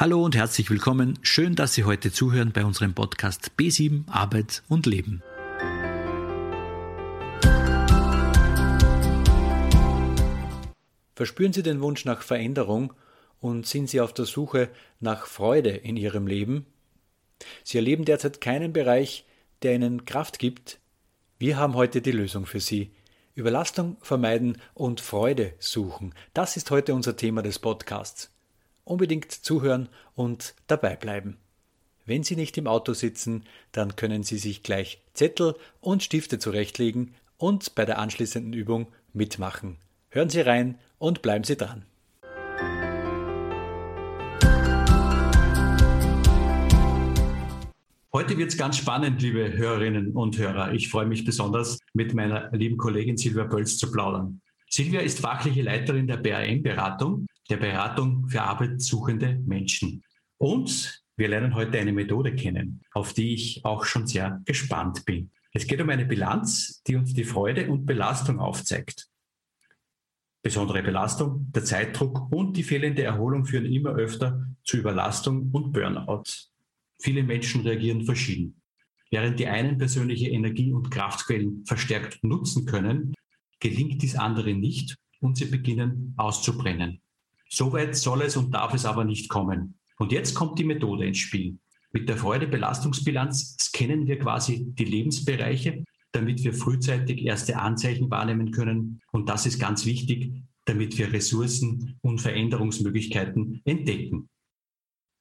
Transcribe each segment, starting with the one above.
Hallo und herzlich willkommen. Schön, dass Sie heute zuhören bei unserem Podcast B7 Arbeit und Leben. Verspüren Sie den Wunsch nach Veränderung und sind Sie auf der Suche nach Freude in Ihrem Leben? Sie erleben derzeit keinen Bereich, der Ihnen Kraft gibt. Wir haben heute die Lösung für Sie. Überlastung vermeiden und Freude suchen. Das ist heute unser Thema des Podcasts unbedingt zuhören und dabei bleiben. Wenn Sie nicht im Auto sitzen, dann können Sie sich gleich Zettel und Stifte zurechtlegen und bei der anschließenden Übung mitmachen. Hören Sie rein und bleiben Sie dran. Heute wird es ganz spannend, liebe Hörerinnen und Hörer. Ich freue mich besonders, mit meiner lieben Kollegin Silvia Bölz zu plaudern. Silvia ist fachliche Leiterin der BAM-Beratung, der Beratung für arbeitssuchende Menschen. Und wir lernen heute eine Methode kennen, auf die ich auch schon sehr gespannt bin. Es geht um eine Bilanz, die uns die Freude und Belastung aufzeigt. Besondere Belastung, der Zeitdruck und die fehlende Erholung führen immer öfter zu Überlastung und Burnout. Viele Menschen reagieren verschieden. Während die einen persönliche Energie- und Kraftquellen verstärkt nutzen können, gelingt dies anderen nicht und sie beginnen auszubrennen. Soweit soll es und darf es aber nicht kommen. Und jetzt kommt die Methode ins Spiel. Mit der Freude-Belastungsbilanz scannen wir quasi die Lebensbereiche, damit wir frühzeitig erste Anzeichen wahrnehmen können. Und das ist ganz wichtig, damit wir Ressourcen und Veränderungsmöglichkeiten entdecken.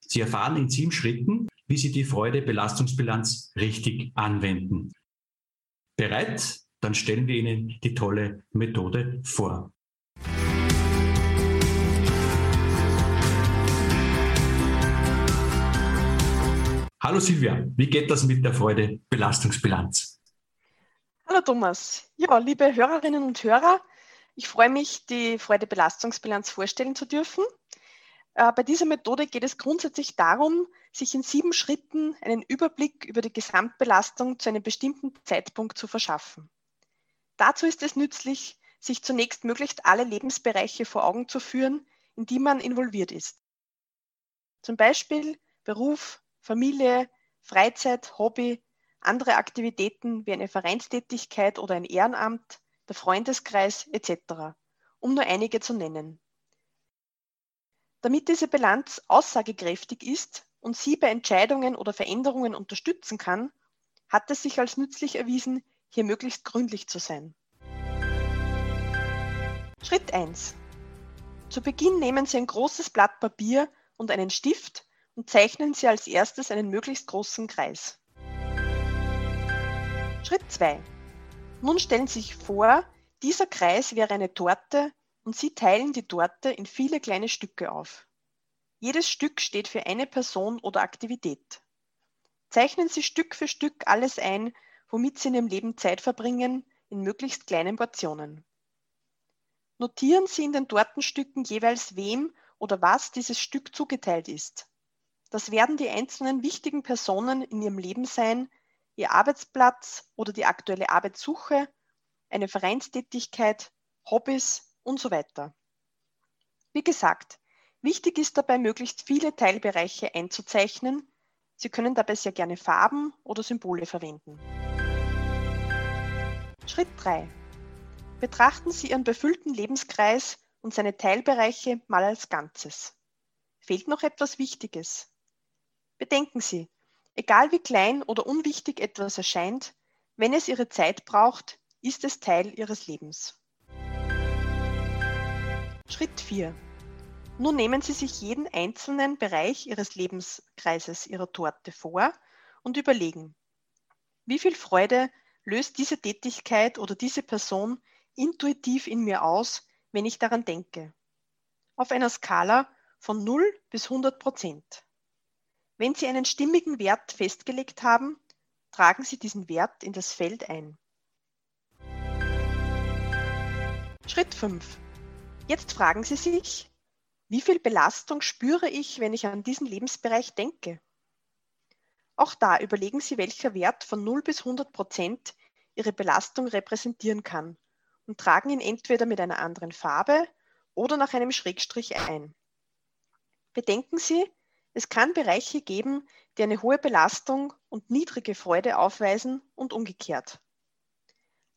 Sie erfahren in sieben Schritten, wie Sie die Freude-Belastungsbilanz richtig anwenden. Bereit? dann stellen wir Ihnen die tolle Methode vor. Hallo Silvia, wie geht das mit der Freude-Belastungsbilanz? Hallo Thomas. Ja, liebe Hörerinnen und Hörer, ich freue mich, die Freude-Belastungsbilanz vorstellen zu dürfen. Äh, bei dieser Methode geht es grundsätzlich darum, sich in sieben Schritten einen Überblick über die Gesamtbelastung zu einem bestimmten Zeitpunkt zu verschaffen. Dazu ist es nützlich, sich zunächst möglichst alle Lebensbereiche vor Augen zu führen, in die man involviert ist. Zum Beispiel Beruf, Familie, Freizeit, Hobby, andere Aktivitäten wie eine Vereinstätigkeit oder ein Ehrenamt, der Freundeskreis etc., um nur einige zu nennen. Damit diese Bilanz aussagekräftig ist und Sie bei Entscheidungen oder Veränderungen unterstützen kann, hat es sich als nützlich erwiesen, hier möglichst gründlich zu sein. Schritt 1. Zu Beginn nehmen Sie ein großes Blatt Papier und einen Stift und zeichnen Sie als erstes einen möglichst großen Kreis. Schritt 2. Nun stellen Sie sich vor, dieser Kreis wäre eine Torte und Sie teilen die Torte in viele kleine Stücke auf. Jedes Stück steht für eine Person oder Aktivität. Zeichnen Sie Stück für Stück alles ein, womit Sie in Ihrem Leben Zeit verbringen, in möglichst kleinen Portionen. Notieren Sie in den Tortenstücken jeweils wem oder was dieses Stück zugeteilt ist. Das werden die einzelnen wichtigen Personen in Ihrem Leben sein, Ihr Arbeitsplatz oder die aktuelle Arbeitssuche, eine Vereinstätigkeit, Hobbys und so weiter. Wie gesagt, wichtig ist dabei, möglichst viele Teilbereiche einzuzeichnen. Sie können dabei sehr gerne Farben oder Symbole verwenden. Schritt 3. Betrachten Sie Ihren befüllten Lebenskreis und seine Teilbereiche mal als Ganzes. Fehlt noch etwas Wichtiges? Bedenken Sie, egal wie klein oder unwichtig etwas erscheint, wenn es Ihre Zeit braucht, ist es Teil Ihres Lebens. Schritt 4. Nun nehmen Sie sich jeden einzelnen Bereich Ihres Lebenskreises Ihrer Torte vor und überlegen, wie viel Freude löst diese Tätigkeit oder diese Person intuitiv in mir aus, wenn ich daran denke. Auf einer Skala von 0 bis 100 Prozent. Wenn Sie einen stimmigen Wert festgelegt haben, tragen Sie diesen Wert in das Feld ein. Schritt 5. Jetzt fragen Sie sich, wie viel Belastung spüre ich, wenn ich an diesen Lebensbereich denke? Auch da überlegen Sie, welcher Wert von 0 bis 100 Prozent Ihre Belastung repräsentieren kann und tragen ihn entweder mit einer anderen Farbe oder nach einem Schrägstrich ein. Bedenken Sie, Es kann Bereiche geben, die eine hohe Belastung und niedrige Freude aufweisen und umgekehrt.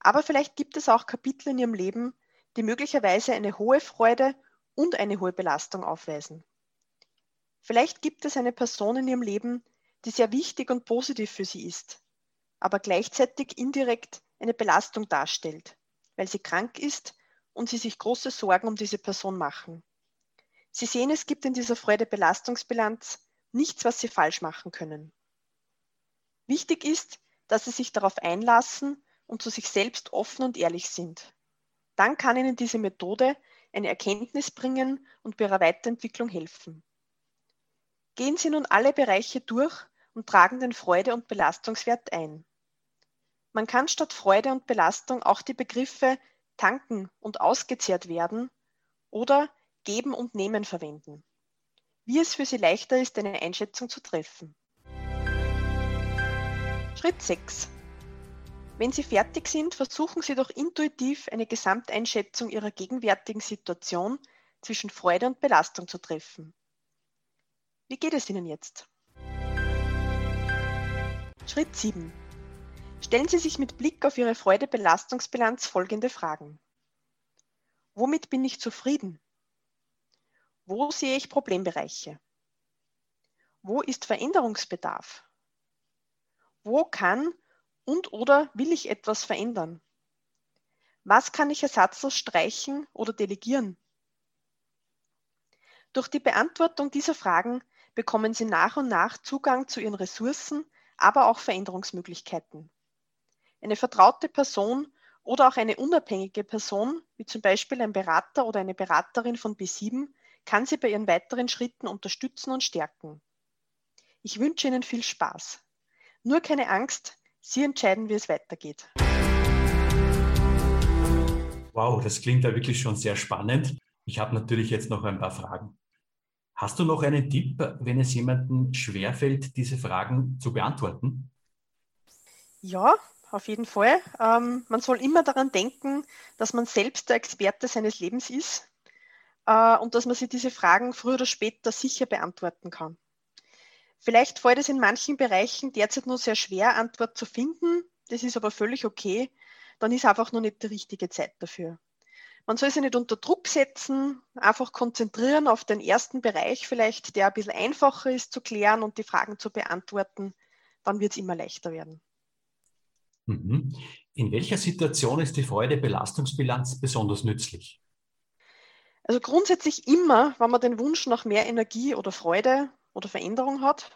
Aber vielleicht gibt es auch Kapitel in Ihrem Leben, die möglicherweise eine hohe Freude und eine hohe Belastung aufweisen. Vielleicht gibt es eine Person in Ihrem Leben, die sehr wichtig und positiv für Sie ist, aber gleichzeitig indirekt eine Belastung darstellt, weil sie krank ist und Sie sich große Sorgen um diese Person machen. Sie sehen, es gibt in dieser Freude-Belastungsbilanz nichts, was Sie falsch machen können. Wichtig ist, dass Sie sich darauf einlassen und zu sich selbst offen und ehrlich sind. Dann kann Ihnen diese Methode eine Erkenntnis bringen und bei Ihrer Weiterentwicklung helfen. Gehen Sie nun alle Bereiche durch und tragen den Freude- und Belastungswert ein. Man kann statt Freude und Belastung auch die Begriffe tanken und ausgezehrt werden oder geben und nehmen verwenden. Wie es für Sie leichter ist, eine Einschätzung zu treffen. Schritt 6. Wenn Sie fertig sind, versuchen Sie doch intuitiv eine Gesamteinschätzung Ihrer gegenwärtigen Situation zwischen Freude und Belastung zu treffen. Wie geht es Ihnen jetzt? Schritt 7. Stellen Sie sich mit Blick auf Ihre Freude-Belastungsbilanz folgende Fragen. Womit bin ich zufrieden? Wo sehe ich Problembereiche? Wo ist Veränderungsbedarf? Wo kann und oder will ich etwas verändern? Was kann ich ersatzlos streichen oder delegieren? Durch die Beantwortung dieser Fragen bekommen Sie nach und nach Zugang zu Ihren Ressourcen, aber auch Veränderungsmöglichkeiten. Eine vertraute Person oder auch eine unabhängige Person, wie zum Beispiel ein Berater oder eine Beraterin von B7, kann Sie bei Ihren weiteren Schritten unterstützen und stärken. Ich wünsche Ihnen viel Spaß. Nur keine Angst, Sie entscheiden, wie es weitergeht. Wow, das klingt ja wirklich schon sehr spannend. Ich habe natürlich jetzt noch ein paar Fragen. Hast du noch einen Tipp, wenn es jemandem schwerfällt, diese Fragen zu beantworten? Ja, auf jeden Fall. Ähm, man soll immer daran denken, dass man selbst der Experte seines Lebens ist äh, und dass man sich diese Fragen früher oder später sicher beantworten kann. Vielleicht fällt es in manchen Bereichen derzeit nur sehr schwer, Antwort zu finden. Das ist aber völlig okay. Dann ist einfach noch nicht die richtige Zeit dafür. Man soll sich nicht unter Druck setzen, einfach konzentrieren auf den ersten Bereich vielleicht, der ein bisschen einfacher ist zu klären und die Fragen zu beantworten. Dann wird es immer leichter werden. Mhm. In welcher Situation ist die Freude-Belastungsbilanz besonders nützlich? Also grundsätzlich immer, wenn man den Wunsch nach mehr Energie oder Freude oder Veränderung hat.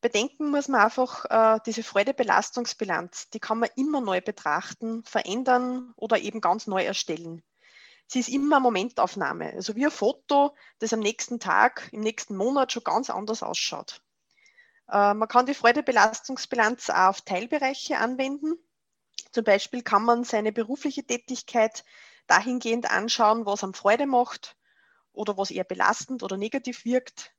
Bedenken muss man einfach äh, diese Freude-Belastungsbilanz, die kann man immer neu betrachten, verändern oder eben ganz neu erstellen. Sie ist immer eine Momentaufnahme, also wie ein Foto, das am nächsten Tag, im nächsten Monat schon ganz anders ausschaut. Äh, man kann die Freude-Belastungsbilanz auch auf Teilbereiche anwenden. Zum Beispiel kann man seine berufliche Tätigkeit dahingehend anschauen, was am Freude macht oder was eher belastend oder negativ wirkt.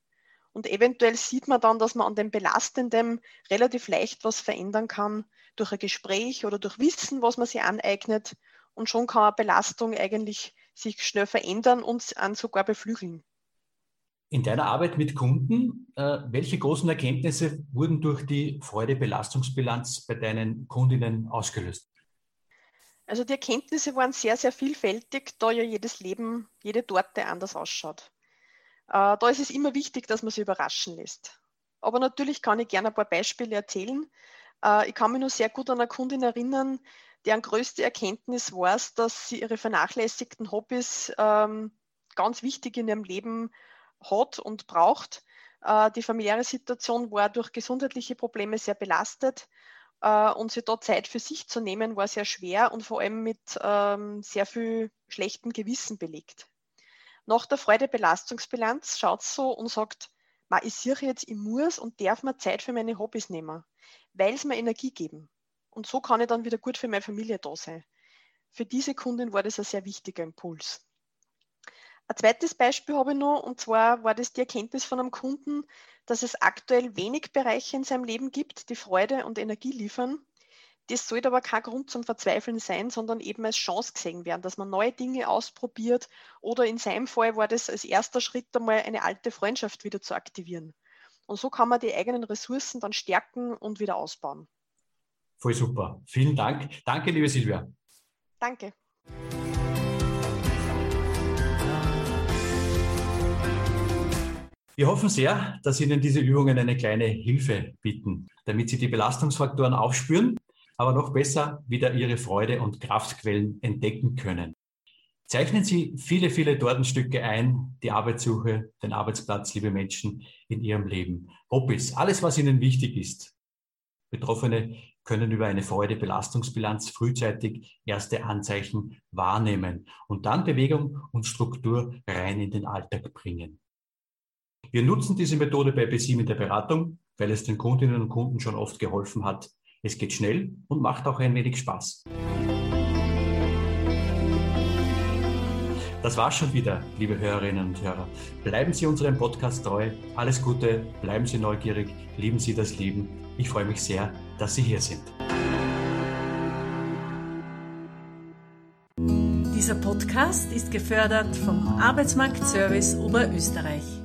Und eventuell sieht man dann, dass man an dem Belastenden relativ leicht was verändern kann durch ein Gespräch oder durch Wissen, was man sich aneignet. Und schon kann eine Belastung eigentlich sich schnell verändern und an sogar beflügeln. In deiner Arbeit mit Kunden, äh, welche großen Erkenntnisse wurden durch die Freude-Belastungsbilanz bei deinen Kundinnen ausgelöst? Also die Erkenntnisse waren sehr, sehr vielfältig, da ja jedes Leben, jede Torte anders ausschaut. Äh, da ist es immer wichtig, dass man sich überraschen lässt. Aber natürlich kann ich gerne ein paar Beispiele erzählen. Äh, ich kann mich nur sehr gut an eine Kundin erinnern, deren größte Erkenntnis war es, dass sie ihre vernachlässigten Hobbys ähm, ganz wichtig in ihrem Leben hat und braucht. Äh, die familiäre Situation war durch gesundheitliche Probleme sehr belastet äh, und sich da Zeit für sich zu nehmen, war sehr schwer und vor allem mit ähm, sehr viel schlechtem Gewissen belegt. Nach der Freude-Belastungsbilanz schaut so und sagt, Ma, ich sehe jetzt, ich muss und darf mir Zeit für meine Hobbys nehmen, weil es mir Energie geben. Und so kann ich dann wieder gut für meine Familie da sein. Für diese Kundin war das ein sehr wichtiger Impuls. Ein zweites Beispiel habe ich noch, und zwar war das die Erkenntnis von einem Kunden, dass es aktuell wenig Bereiche in seinem Leben gibt, die Freude und Energie liefern, Das sollte aber kein Grund zum Verzweifeln sein, sondern eben als Chance gesehen werden, dass man neue Dinge ausprobiert oder in seinem Fall war das als erster Schritt einmal eine alte Freundschaft wieder zu aktivieren. Und so kann man die eigenen Ressourcen dann stärken und wieder ausbauen. Voll super. Vielen Dank. Danke, liebe Silvia. Danke. Wir hoffen sehr, dass Ihnen diese Übungen eine kleine Hilfe bieten, damit Sie die Belastungsfaktoren aufspüren, aber noch besser wieder Ihre Freude und Kraftquellen entdecken können. Zeichnen Sie viele, viele Tortenstücke ein, die Arbeitssuche, den Arbeitsplatz, liebe Menschen, in Ihrem Leben. Hobbys, alles, was Ihnen wichtig ist. Betroffene können über eine Freude-Belastungsbilanz frühzeitig erste Anzeichen wahrnehmen und dann Bewegung und Struktur rein in den Alltag bringen. Wir nutzen diese Methode bei BSIM in der Beratung, weil es den Kundinnen und Kunden schon oft geholfen hat. Es geht schnell und macht auch ein wenig Spaß. Das war's schon wieder, liebe Hörerinnen und Hörer. Bleiben Sie unserem Podcast treu. Alles Gute, bleiben Sie neugierig, lieben Sie das Leben. Ich freue mich sehr, dass Sie hier sind. Dieser Podcast ist gefördert vom Arbeitsmarktservice Oberösterreich.